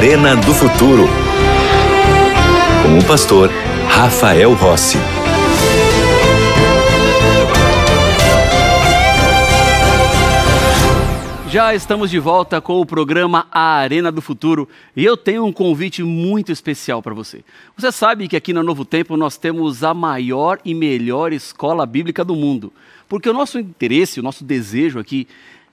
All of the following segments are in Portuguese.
Arena do Futuro. Com o pastor Rafael Rossi. Já estamos de volta com o programa A Arena do Futuro e eu tenho um convite muito especial para você. Você sabe que aqui na Novo Tempo nós temos a maior e melhor escola bíblica do mundo, porque o nosso interesse, o nosso desejo aqui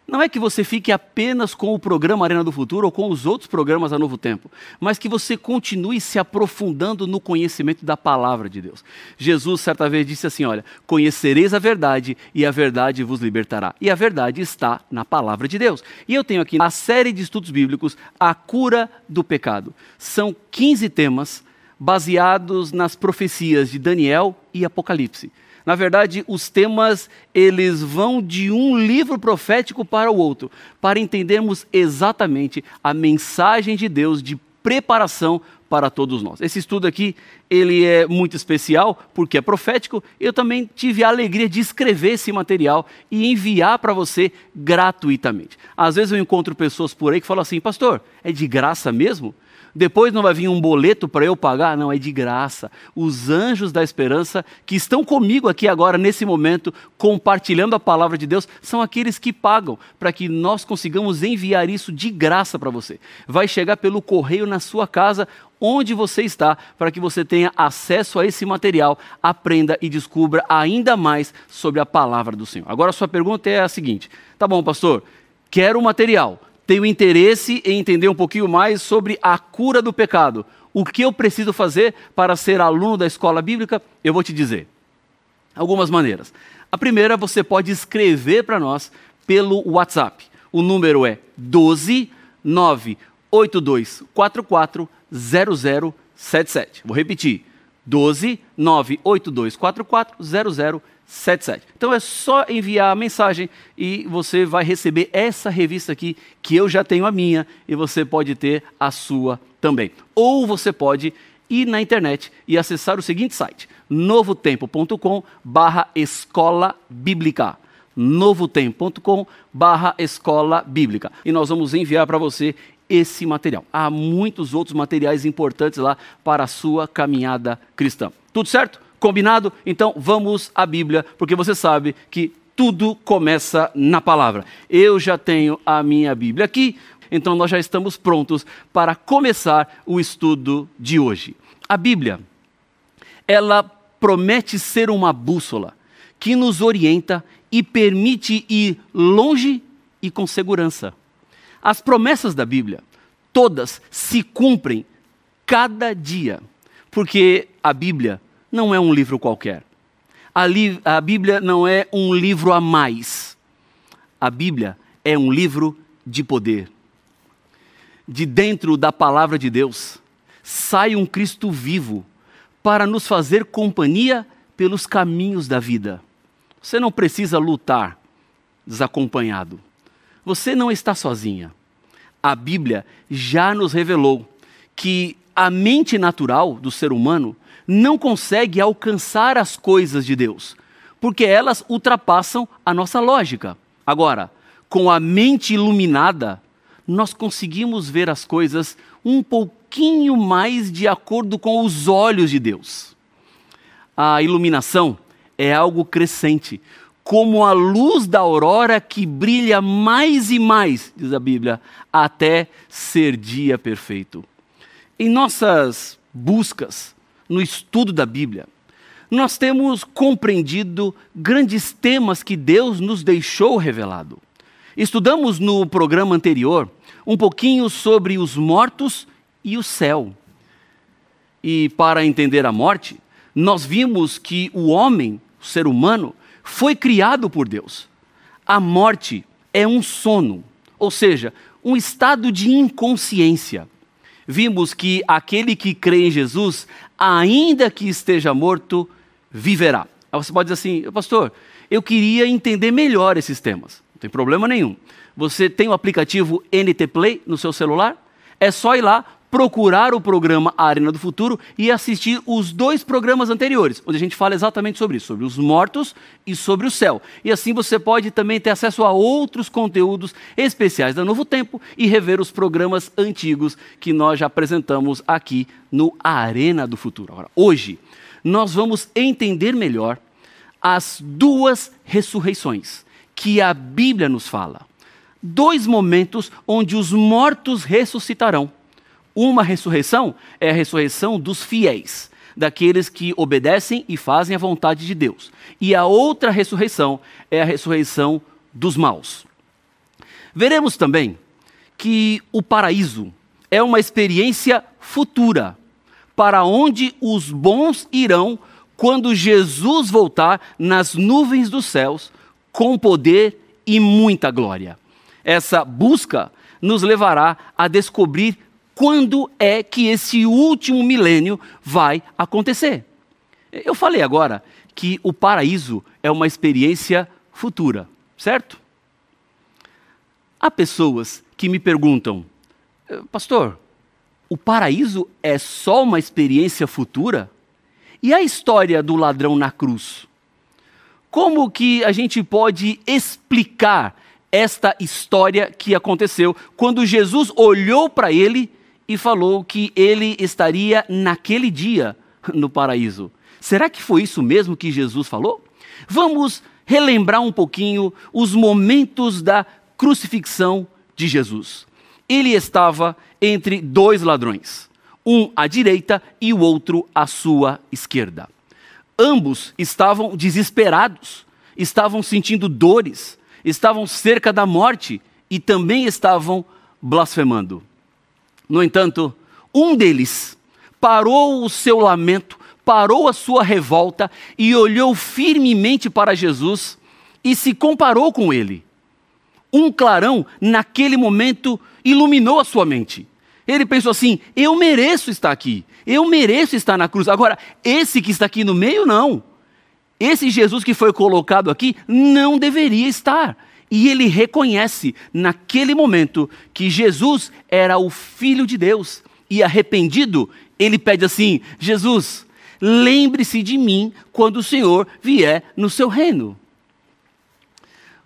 não é que você fique apenas com o programa Arena do Futuro ou com os outros programas a Novo Tempo, mas que você continue se aprofundando no conhecimento da palavra de Deus. Jesus, certa vez, disse assim: Olha, conhecereis a verdade e a verdade vos libertará. E a verdade está na palavra de Deus. E eu tenho aqui a série de estudos bíblicos, A Cura do Pecado. São 15 temas baseados nas profecias de Daniel e Apocalipse. Na verdade, os temas eles vão de um livro profético para o outro, para entendermos exatamente a mensagem de Deus de preparação para todos nós. Esse estudo aqui, ele é muito especial porque é profético. Eu também tive a alegria de escrever esse material e enviar para você gratuitamente. Às vezes eu encontro pessoas por aí que falam assim: "Pastor, é de graça mesmo?" Depois não vai vir um boleto para eu pagar? Não, é de graça. Os anjos da esperança que estão comigo aqui agora, nesse momento, compartilhando a palavra de Deus, são aqueles que pagam para que nós consigamos enviar isso de graça para você. Vai chegar pelo correio na sua casa, onde você está, para que você tenha acesso a esse material, aprenda e descubra ainda mais sobre a palavra do Senhor. Agora, a sua pergunta é a seguinte: tá bom, pastor, quero o material tenho interesse em entender um pouquinho mais sobre a cura do pecado. O que eu preciso fazer para ser aluno da escola bíblica? Eu vou te dizer. Algumas maneiras. A primeira, você pode escrever para nós pelo WhatsApp. O número é 12 98244 0077. Vou repetir. 12 98244 0077. 77. Então é só enviar a mensagem e você vai receber essa revista aqui, que eu já tenho a minha, e você pode ter a sua também. Ou você pode ir na internet e acessar o seguinte site, novotempo.com barra escola bíblica novotempo.com barra escola bíblica. E nós vamos enviar para você esse material. Há muitos outros materiais importantes lá para a sua caminhada cristã. Tudo certo? Combinado? Então vamos à Bíblia, porque você sabe que tudo começa na palavra. Eu já tenho a minha Bíblia aqui, então nós já estamos prontos para começar o estudo de hoje. A Bíblia, ela promete ser uma bússola que nos orienta e permite ir longe e com segurança. As promessas da Bíblia, todas se cumprem cada dia, porque a Bíblia não é um livro qualquer. A, li a Bíblia não é um livro a mais. A Bíblia é um livro de poder. De dentro da palavra de Deus sai um Cristo vivo para nos fazer companhia pelos caminhos da vida. Você não precisa lutar desacompanhado. Você não está sozinha. A Bíblia já nos revelou que a mente natural do ser humano não consegue alcançar as coisas de Deus, porque elas ultrapassam a nossa lógica. Agora, com a mente iluminada, nós conseguimos ver as coisas um pouquinho mais de acordo com os olhos de Deus. A iluminação é algo crescente, como a luz da aurora que brilha mais e mais, diz a Bíblia, até ser dia perfeito. Em nossas buscas no estudo da Bíblia, nós temos compreendido grandes temas que Deus nos deixou revelado. Estudamos no programa anterior um pouquinho sobre os mortos e o céu. E para entender a morte, nós vimos que o homem, o ser humano, foi criado por Deus. A morte é um sono, ou seja, um estado de inconsciência. Vimos que aquele que crê em Jesus ainda que esteja morto, viverá. Aí você pode dizer assim, pastor, eu queria entender melhor esses temas. Não tem problema nenhum. Você tem o aplicativo NT Play no seu celular? É só ir lá, procurar o programa Arena do Futuro e assistir os dois programas anteriores, onde a gente fala exatamente sobre isso, sobre os mortos e sobre o céu. E assim você pode também ter acesso a outros conteúdos especiais da Novo Tempo e rever os programas antigos que nós já apresentamos aqui no Arena do Futuro. Agora, hoje, nós vamos entender melhor as duas ressurreições que a Bíblia nos fala. Dois momentos onde os mortos ressuscitarão. Uma ressurreição é a ressurreição dos fiéis, daqueles que obedecem e fazem a vontade de Deus. E a outra ressurreição é a ressurreição dos maus. Veremos também que o paraíso é uma experiência futura, para onde os bons irão quando Jesus voltar nas nuvens dos céus com poder e muita glória. Essa busca nos levará a descobrir quando é que esse último milênio vai acontecer. Eu falei agora que o paraíso é uma experiência futura, certo? Há pessoas que me perguntam, eh, pastor, o paraíso é só uma experiência futura? E a história do ladrão na cruz? Como que a gente pode explicar esta história que aconteceu quando Jesus olhou para ele e falou que ele estaria naquele dia no paraíso. Será que foi isso mesmo que Jesus falou? Vamos relembrar um pouquinho os momentos da crucifixão de Jesus. Ele estava entre dois ladrões, um à direita e o outro à sua esquerda. Ambos estavam desesperados, estavam sentindo dores, estavam cerca da morte e também estavam blasfemando. No entanto, um deles parou o seu lamento, parou a sua revolta e olhou firmemente para Jesus e se comparou com ele. Um clarão, naquele momento, iluminou a sua mente. Ele pensou assim: eu mereço estar aqui, eu mereço estar na cruz. Agora, esse que está aqui no meio, não. Esse Jesus que foi colocado aqui não deveria estar. E ele reconhece naquele momento que Jesus era o Filho de Deus. E arrependido, ele pede assim: Jesus, lembre-se de mim quando o Senhor vier no seu reino.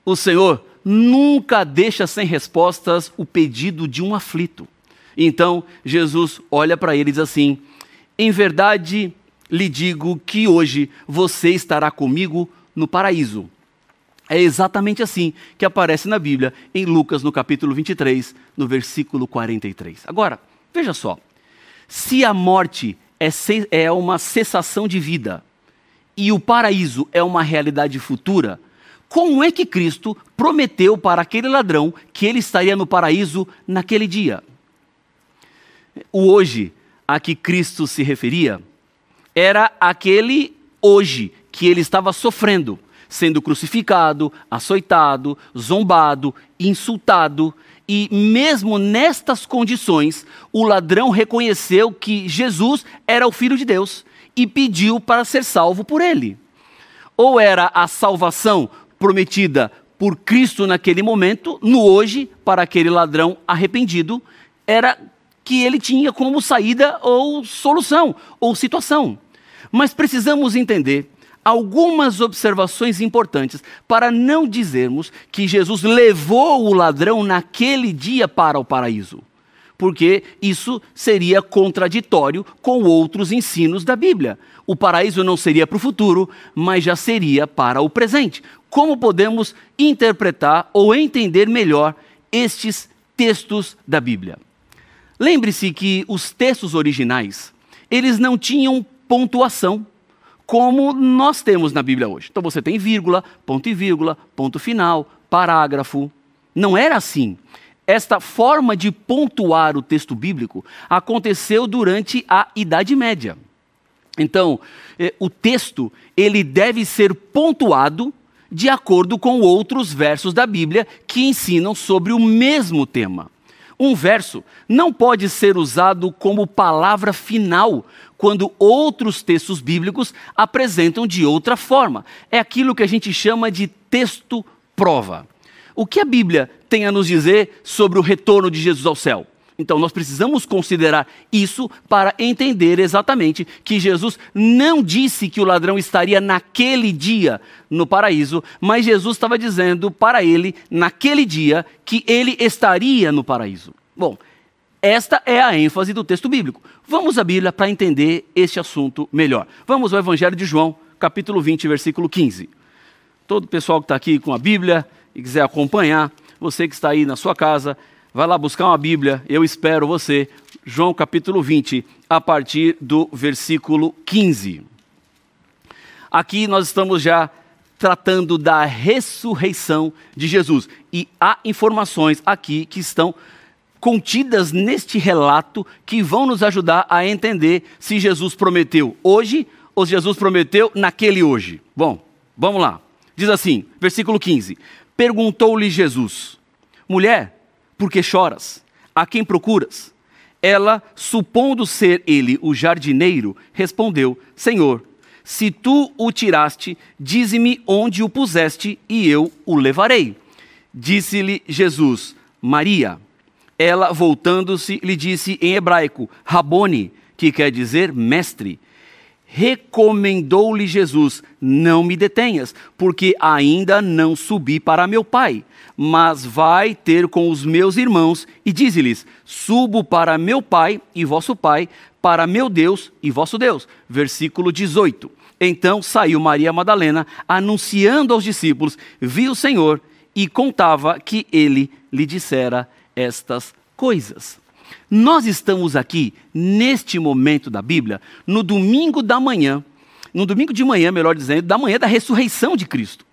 O Senhor nunca deixa sem respostas o pedido de um aflito. Então Jesus olha para ele e diz assim: Em verdade lhe digo que hoje você estará comigo no paraíso. É exatamente assim que aparece na Bíblia, em Lucas, no capítulo 23, no versículo 43. Agora, veja só: se a morte é, é uma cessação de vida e o paraíso é uma realidade futura, como é que Cristo prometeu para aquele ladrão que ele estaria no paraíso naquele dia? O hoje a que Cristo se referia era aquele hoje que ele estava sofrendo sendo crucificado, açoitado, zombado, insultado. E mesmo nestas condições, o ladrão reconheceu que Jesus era o Filho de Deus e pediu para ser salvo por ele. Ou era a salvação prometida por Cristo naquele momento, no hoje, para aquele ladrão arrependido, era que ele tinha como saída ou solução ou situação. Mas precisamos entender algumas observações importantes para não dizermos que Jesus levou o ladrão naquele dia para o paraíso, porque isso seria contraditório com outros ensinos da Bíblia. O paraíso não seria para o futuro, mas já seria para o presente. Como podemos interpretar ou entender melhor estes textos da Bíblia? Lembre-se que os textos originais, eles não tinham pontuação como nós temos na Bíblia hoje. Então você tem vírgula, ponto e vírgula, ponto final, parágrafo. Não era assim. Esta forma de pontuar o texto bíblico aconteceu durante a Idade Média. Então, eh, o texto ele deve ser pontuado de acordo com outros versos da Bíblia que ensinam sobre o mesmo tema. Um verso não pode ser usado como palavra final quando outros textos bíblicos apresentam de outra forma. É aquilo que a gente chama de texto prova. O que a Bíblia tem a nos dizer sobre o retorno de Jesus ao céu? Então nós precisamos considerar isso para entender exatamente que Jesus não disse que o ladrão estaria naquele dia no paraíso, mas Jesus estava dizendo para ele, naquele dia, que ele estaria no paraíso. Bom, esta é a ênfase do texto bíblico. Vamos à Bíblia para entender este assunto melhor. Vamos ao Evangelho de João, capítulo 20, versículo 15. Todo o pessoal que está aqui com a Bíblia e quiser acompanhar, você que está aí na sua casa, vai lá buscar uma Bíblia, eu espero você. João capítulo 20, a partir do versículo 15. Aqui nós estamos já tratando da ressurreição de Jesus. E há informações aqui que estão contidas neste relato que vão nos ajudar a entender se Jesus prometeu hoje ou se Jesus prometeu naquele hoje. Bom, vamos lá. Diz assim, versículo 15: Perguntou-lhe Jesus, mulher, por que choras? A quem procuras? Ela, supondo ser ele o jardineiro, respondeu: Senhor, se tu o tiraste, dize-me onde o puseste e eu o levarei. Disse-lhe Jesus: Maria. Ela, voltando-se, lhe disse em hebraico: Rabone, que quer dizer mestre. Recomendou-lhe Jesus: Não me detenhas, porque ainda não subi para meu Pai, mas vai ter com os meus irmãos e dize-lhes: Subo para meu Pai e vosso Pai, para meu Deus e vosso Deus. Versículo 18. Então saiu Maria Madalena, anunciando aos discípulos: Viu o Senhor e contava que ele lhe dissera estas coisas. Nós estamos aqui, neste momento da Bíblia, no domingo da manhã, no domingo de manhã, melhor dizendo, da manhã da ressurreição de Cristo.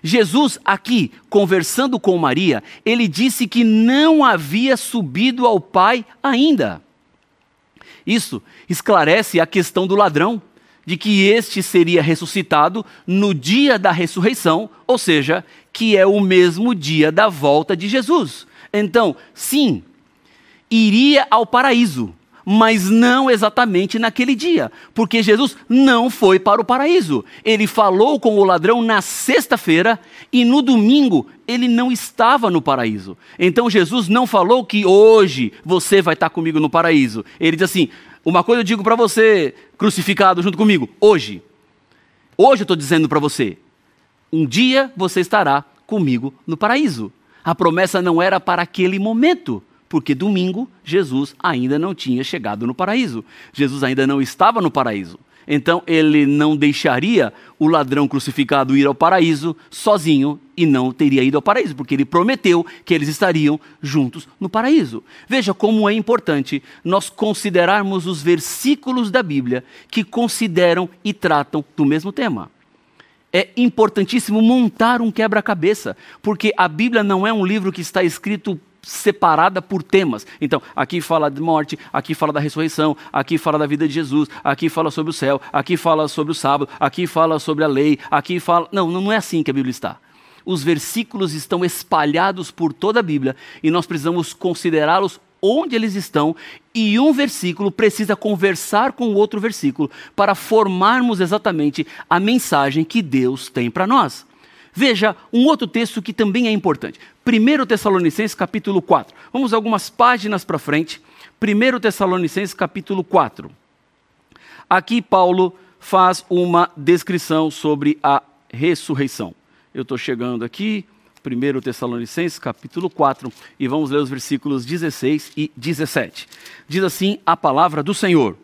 Jesus, aqui, conversando com Maria, ele disse que não havia subido ao Pai ainda. Isso esclarece a questão do ladrão, de que este seria ressuscitado no dia da ressurreição, ou seja, que é o mesmo dia da volta de Jesus. Então, sim, iria ao paraíso, mas não exatamente naquele dia, porque Jesus não foi para o paraíso. Ele falou com o ladrão na sexta-feira e no domingo ele não estava no paraíso. Então Jesus não falou que hoje você vai estar comigo no paraíso. Ele diz assim: uma coisa eu digo para você, crucificado junto comigo, hoje. Hoje eu estou dizendo para você: um dia você estará comigo no paraíso. A promessa não era para aquele momento, porque domingo Jesus ainda não tinha chegado no paraíso. Jesus ainda não estava no paraíso. Então ele não deixaria o ladrão crucificado ir ao paraíso sozinho e não teria ido ao paraíso, porque ele prometeu que eles estariam juntos no paraíso. Veja como é importante nós considerarmos os versículos da Bíblia que consideram e tratam do mesmo tema é importantíssimo montar um quebra-cabeça, porque a Bíblia não é um livro que está escrito separada por temas. Então, aqui fala de morte, aqui fala da ressurreição, aqui fala da vida de Jesus, aqui fala sobre o céu, aqui fala sobre o sábado, aqui fala sobre a lei, aqui fala. Não, não é assim que a Bíblia está. Os versículos estão espalhados por toda a Bíblia e nós precisamos considerá-los onde eles estão, e um versículo precisa conversar com o outro versículo para formarmos exatamente a mensagem que Deus tem para nós. Veja um outro texto que também é importante. 1 Tessalonicenses capítulo 4. Vamos algumas páginas para frente. 1 Tessalonicenses capítulo 4. Aqui Paulo faz uma descrição sobre a ressurreição. Eu estou chegando aqui, 1 Tessalonicenses, capítulo 4, e vamos ler os versículos 16 e 17. Diz assim a palavra do Senhor: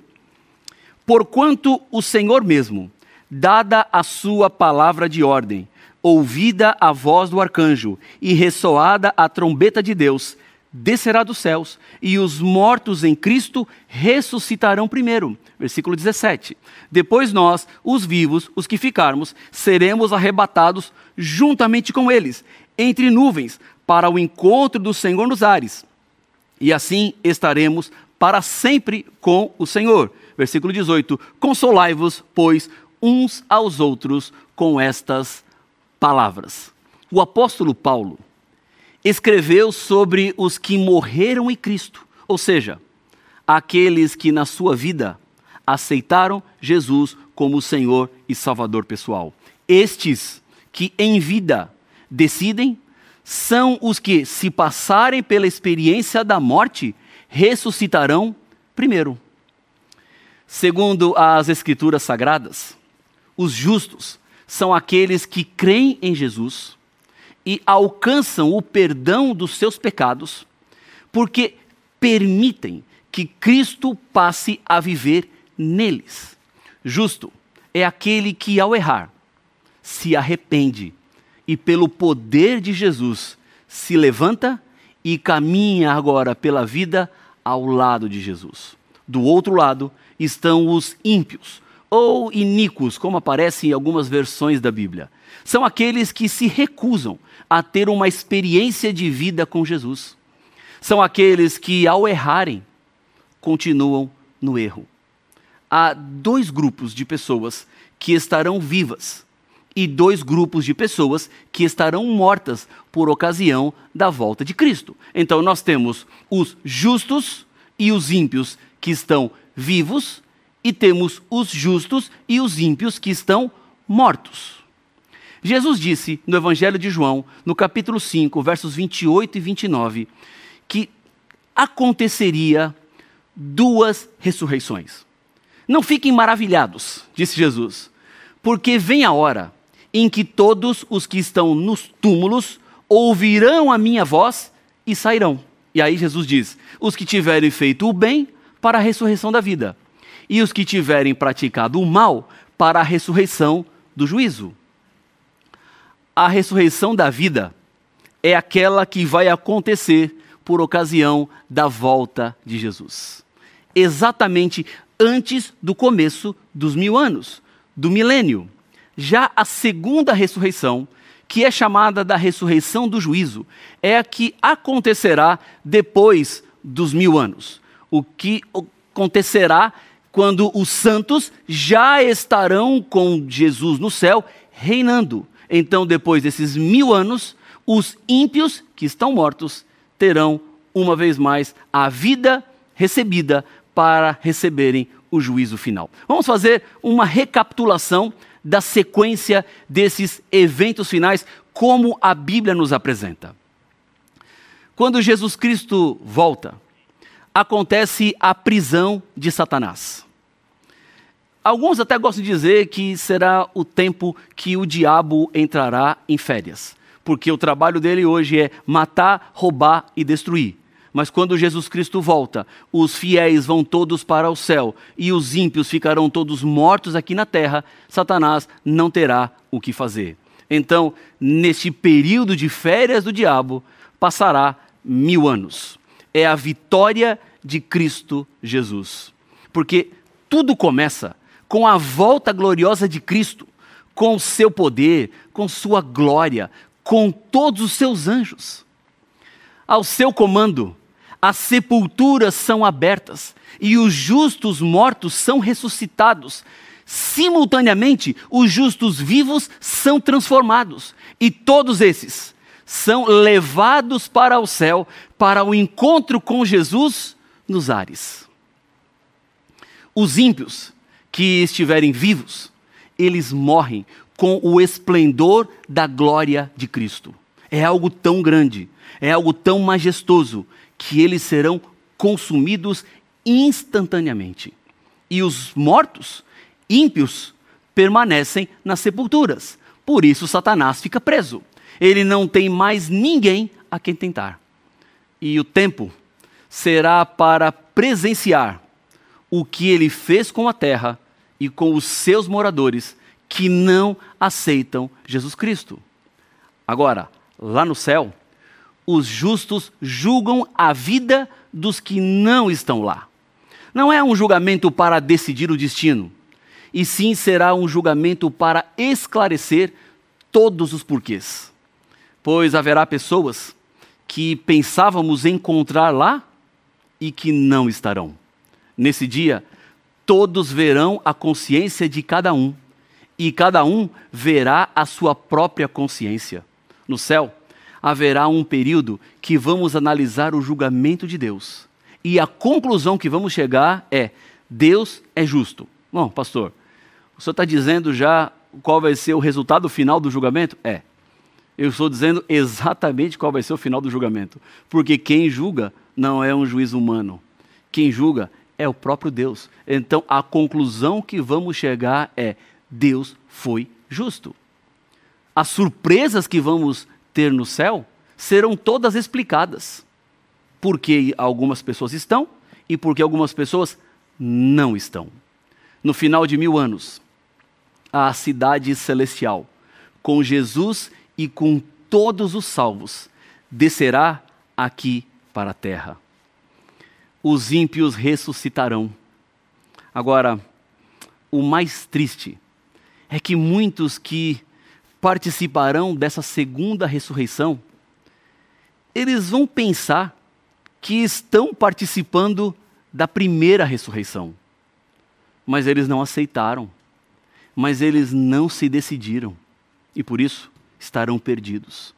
Porquanto o Senhor mesmo, dada a sua palavra de ordem, ouvida a voz do arcanjo e ressoada a trombeta de Deus, descerá dos céus, e os mortos em Cristo ressuscitarão primeiro. Versículo 17. Depois nós, os vivos, os que ficarmos, seremos arrebatados juntamente com eles, entre nuvens, para o encontro do Senhor nos ares. E assim estaremos para sempre com o Senhor. Versículo 18: Consolai-vos, pois, uns aos outros com estas palavras. O apóstolo Paulo escreveu sobre os que morreram em Cristo, ou seja, aqueles que na sua vida aceitaram Jesus como Senhor e Salvador pessoal. Estes que em vida decidem são os que, se passarem pela experiência da morte, ressuscitarão primeiro. Segundo as Escrituras Sagradas, os justos são aqueles que creem em Jesus e alcançam o perdão dos seus pecados, porque permitem que Cristo passe a viver neles. Justo é aquele que, ao errar, se arrepende e, pelo poder de Jesus, se levanta e caminha agora pela vida ao lado de Jesus. Do outro lado estão os ímpios, ou iníquos, como aparece em algumas versões da Bíblia. São aqueles que se recusam a ter uma experiência de vida com Jesus. São aqueles que, ao errarem, continuam no erro. Há dois grupos de pessoas que estarão vivas e dois grupos de pessoas que estarão mortas por ocasião da volta de Cristo. Então nós temos os justos e os ímpios que estão vivos e temos os justos e os ímpios que estão mortos. Jesus disse no Evangelho de João, no capítulo 5, versos 28 e 29, que aconteceria duas ressurreições. Não fiquem maravilhados, disse Jesus, porque vem a hora em que todos os que estão nos túmulos ouvirão a minha voz e sairão. E aí Jesus diz: os que tiverem feito o bem para a ressurreição da vida, e os que tiverem praticado o mal para a ressurreição do juízo. A ressurreição da vida é aquela que vai acontecer por ocasião da volta de Jesus. Exatamente antes do começo dos mil anos, do milênio. Já a segunda ressurreição, que é chamada da ressurreição do juízo, é a que acontecerá depois dos mil anos. O que acontecerá quando os santos já estarão com Jesus no céu, reinando. Então, depois desses mil anos, os ímpios que estão mortos terão uma vez mais a vida recebida para receberem o juízo final. Vamos fazer uma recapitulação da sequência desses eventos finais, como a Bíblia nos apresenta. Quando Jesus Cristo volta, acontece a prisão de Satanás. Alguns até gostam de dizer que será o tempo que o diabo entrará em férias, porque o trabalho dele hoje é matar, roubar e destruir. Mas quando Jesus Cristo volta, os fiéis vão todos para o céu e os ímpios ficarão todos mortos aqui na terra, Satanás não terá o que fazer. Então, neste período de férias do diabo, passará mil anos. É a vitória de Cristo Jesus. Porque tudo começa com a volta gloriosa de Cristo, com o seu poder, com sua glória, com todos os seus anjos. Ao seu comando, as sepulturas são abertas e os justos mortos são ressuscitados. Simultaneamente, os justos vivos são transformados e todos esses são levados para o céu para o encontro com Jesus nos ares. Os ímpios que estiverem vivos, eles morrem com o esplendor da glória de Cristo. É algo tão grande, é algo tão majestoso que eles serão consumidos instantaneamente. E os mortos, ímpios, permanecem nas sepulturas. Por isso Satanás fica preso. Ele não tem mais ninguém a quem tentar. E o tempo será para presenciar o que ele fez com a terra e com os seus moradores que não aceitam Jesus Cristo. Agora, lá no céu, os justos julgam a vida dos que não estão lá. Não é um julgamento para decidir o destino, e sim será um julgamento para esclarecer todos os porquês. Pois haverá pessoas que pensávamos encontrar lá e que não estarão. Nesse dia, todos verão a consciência de cada um, e cada um verá a sua própria consciência. No céu, haverá um período que vamos analisar o julgamento de Deus. E a conclusão que vamos chegar é: Deus é justo. Bom, pastor, o senhor está dizendo já qual vai ser o resultado final do julgamento? É. Eu estou dizendo exatamente qual vai ser o final do julgamento. Porque quem julga não é um juiz humano. Quem julga é o próprio Deus. Então a conclusão que vamos chegar é: Deus foi justo. As surpresas que vamos ter no céu serão todas explicadas. Porque algumas pessoas estão e porque algumas pessoas não estão. No final de mil anos, a cidade celestial, com Jesus e com todos os salvos, descerá aqui para a terra. Os ímpios ressuscitarão. Agora, o mais triste é que muitos que participarão dessa segunda ressurreição, eles vão pensar que estão participando da primeira ressurreição. Mas eles não aceitaram. Mas eles não se decidiram. E por isso estarão perdidos.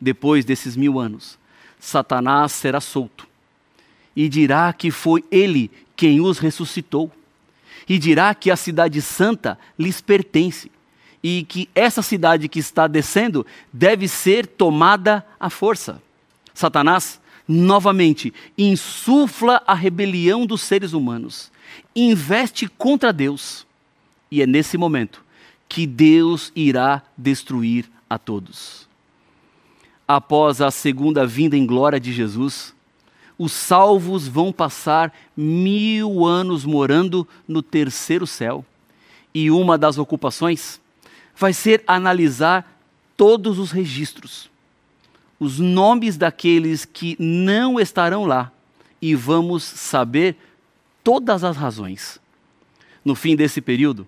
Depois desses mil anos, Satanás será solto e dirá que foi ele quem os ressuscitou. E dirá que a cidade santa lhes pertence e que essa cidade que está descendo deve ser tomada à força. Satanás novamente insufla a rebelião dos seres humanos, investe contra Deus, e é nesse momento que Deus irá destruir a todos. Após a segunda vinda em glória de Jesus, os salvos vão passar mil anos morando no terceiro céu. E uma das ocupações vai ser analisar todos os registros os nomes daqueles que não estarão lá e vamos saber todas as razões. No fim desse período,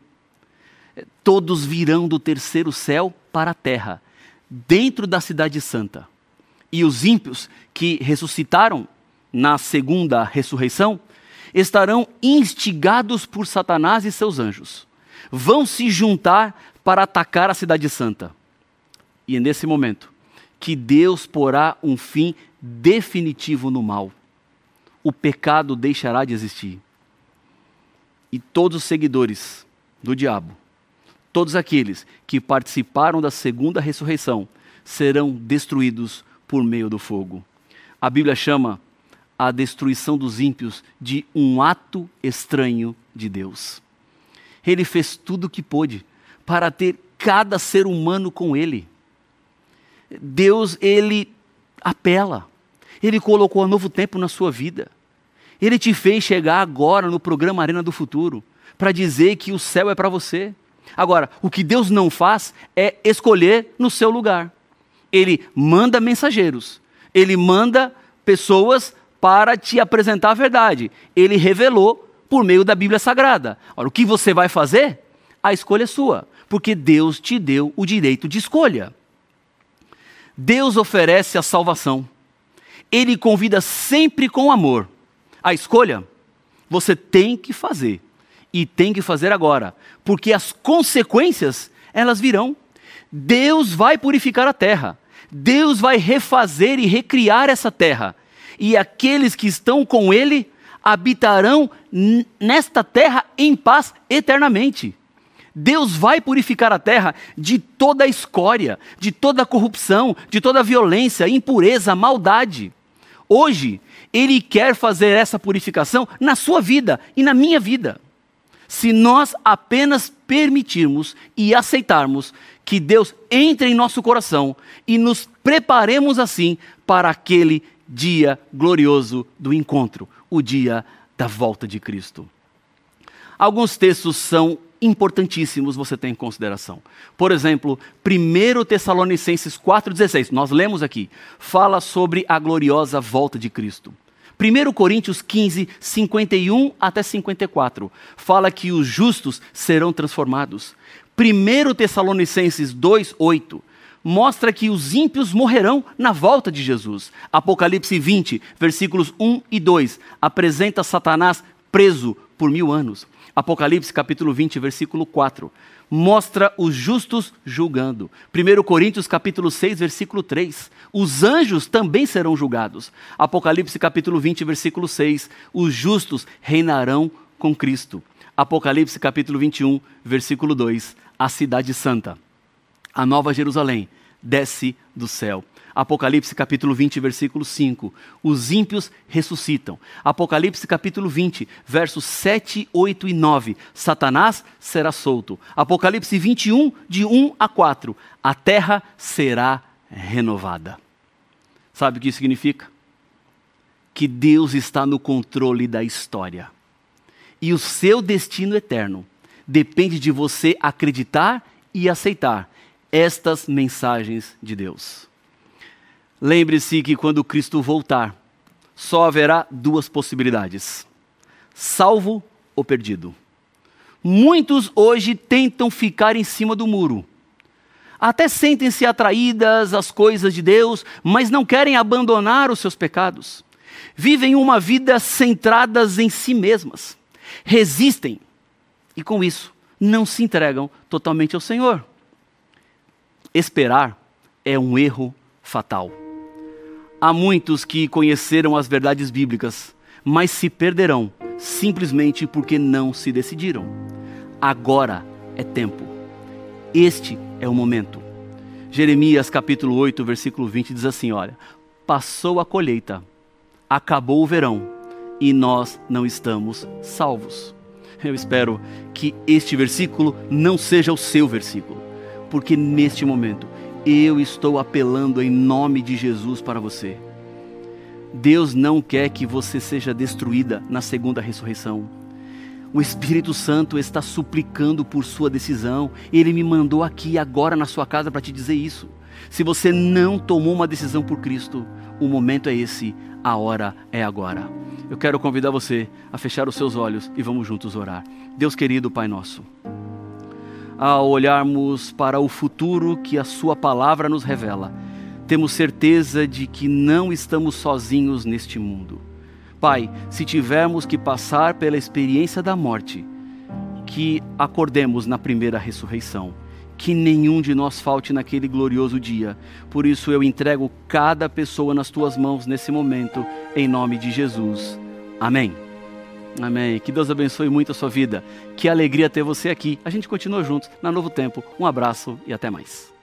todos virão do terceiro céu para a terra, dentro da Cidade Santa. E os ímpios que ressuscitaram na segunda ressurreição estarão instigados por Satanás e seus anjos. Vão se juntar para atacar a Cidade Santa. E é nesse momento que Deus porá um fim definitivo no mal. O pecado deixará de existir. E todos os seguidores do diabo, todos aqueles que participaram da segunda ressurreição, serão destruídos por meio do fogo. A Bíblia chama a destruição dos ímpios de um ato estranho de Deus. Ele fez tudo o que pôde para ter cada ser humano com ele. Deus, ele apela. Ele colocou um novo tempo na sua vida. Ele te fez chegar agora no programa Arena do Futuro para dizer que o céu é para você. Agora, o que Deus não faz é escolher no seu lugar. Ele manda mensageiros, ele manda pessoas para te apresentar a verdade. Ele revelou por meio da Bíblia Sagrada. Ora, o que você vai fazer? A escolha é sua, porque Deus te deu o direito de escolha. Deus oferece a salvação. Ele convida sempre com amor. A escolha você tem que fazer e tem que fazer agora, porque as consequências elas virão. Deus vai purificar a terra. Deus vai refazer e recriar essa terra. E aqueles que estão com ele habitarão nesta terra em paz eternamente. Deus vai purificar a terra de toda a escória, de toda a corrupção, de toda a violência, impureza, maldade. Hoje, Ele quer fazer essa purificação na sua vida e na minha vida. Se nós apenas permitirmos e aceitarmos que Deus entre em nosso coração e nos preparemos assim para aquele dia glorioso do encontro, o dia da volta de Cristo. Alguns textos são importantíssimos você tem em consideração. Por exemplo, 1 Tessalonicenses 4,16, nós lemos aqui, fala sobre a gloriosa volta de Cristo. 1 Coríntios 15, 51 até 54, fala que os justos serão transformados. 1 Tessalonicenses 2, 8, mostra que os ímpios morrerão na volta de Jesus. Apocalipse 20, versículos 1 e 2, apresenta Satanás preso por mil anos. Apocalipse capítulo 20, versículo 4, mostra os justos julgando. 1 Coríntios capítulo 6, versículo 3, os anjos também serão julgados. Apocalipse capítulo 20, versículo 6, os justos reinarão com Cristo. Apocalipse capítulo 21, versículo 2, a cidade santa, a nova Jerusalém, desce do céu. Apocalipse capítulo 20, versículo 5. Os ímpios ressuscitam. Apocalipse capítulo 20, versos 7, 8 e 9. Satanás será solto. Apocalipse 21, de 1 a 4. A terra será renovada. Sabe o que isso significa? Que Deus está no controle da história. E o seu destino eterno depende de você acreditar e aceitar estas mensagens de Deus. Lembre-se que quando Cristo voltar, só haverá duas possibilidades: salvo ou perdido. Muitos hoje tentam ficar em cima do muro. Até sentem-se atraídas às coisas de Deus, mas não querem abandonar os seus pecados. Vivem uma vida centradas em si mesmas. Resistem e, com isso, não se entregam totalmente ao Senhor. Esperar é um erro fatal. Há muitos que conheceram as verdades bíblicas, mas se perderão simplesmente porque não se decidiram. Agora é tempo. Este é o momento. Jeremias capítulo 8, versículo 20 diz assim: Olha, passou a colheita, acabou o verão e nós não estamos salvos. Eu espero que este versículo não seja o seu versículo, porque neste momento eu estou apelando em nome de Jesus para você. Deus não quer que você seja destruída na segunda ressurreição. O Espírito Santo está suplicando por sua decisão. Ele me mandou aqui agora na sua casa para te dizer isso. Se você não tomou uma decisão por Cristo, o momento é esse, a hora é agora. Eu quero convidar você a fechar os seus olhos e vamos juntos orar. Deus querido, Pai nosso ao olharmos para o futuro que a Sua palavra nos revela, temos certeza de que não estamos sozinhos neste mundo. Pai, se tivermos que passar pela experiência da morte, que acordemos na primeira ressurreição, que nenhum de nós falte naquele glorioso dia. Por isso eu entrego cada pessoa nas tuas mãos nesse momento, em nome de Jesus. Amém. Amém. Que Deus abençoe muito a sua vida. Que alegria ter você aqui. A gente continua juntos na Novo Tempo. Um abraço e até mais.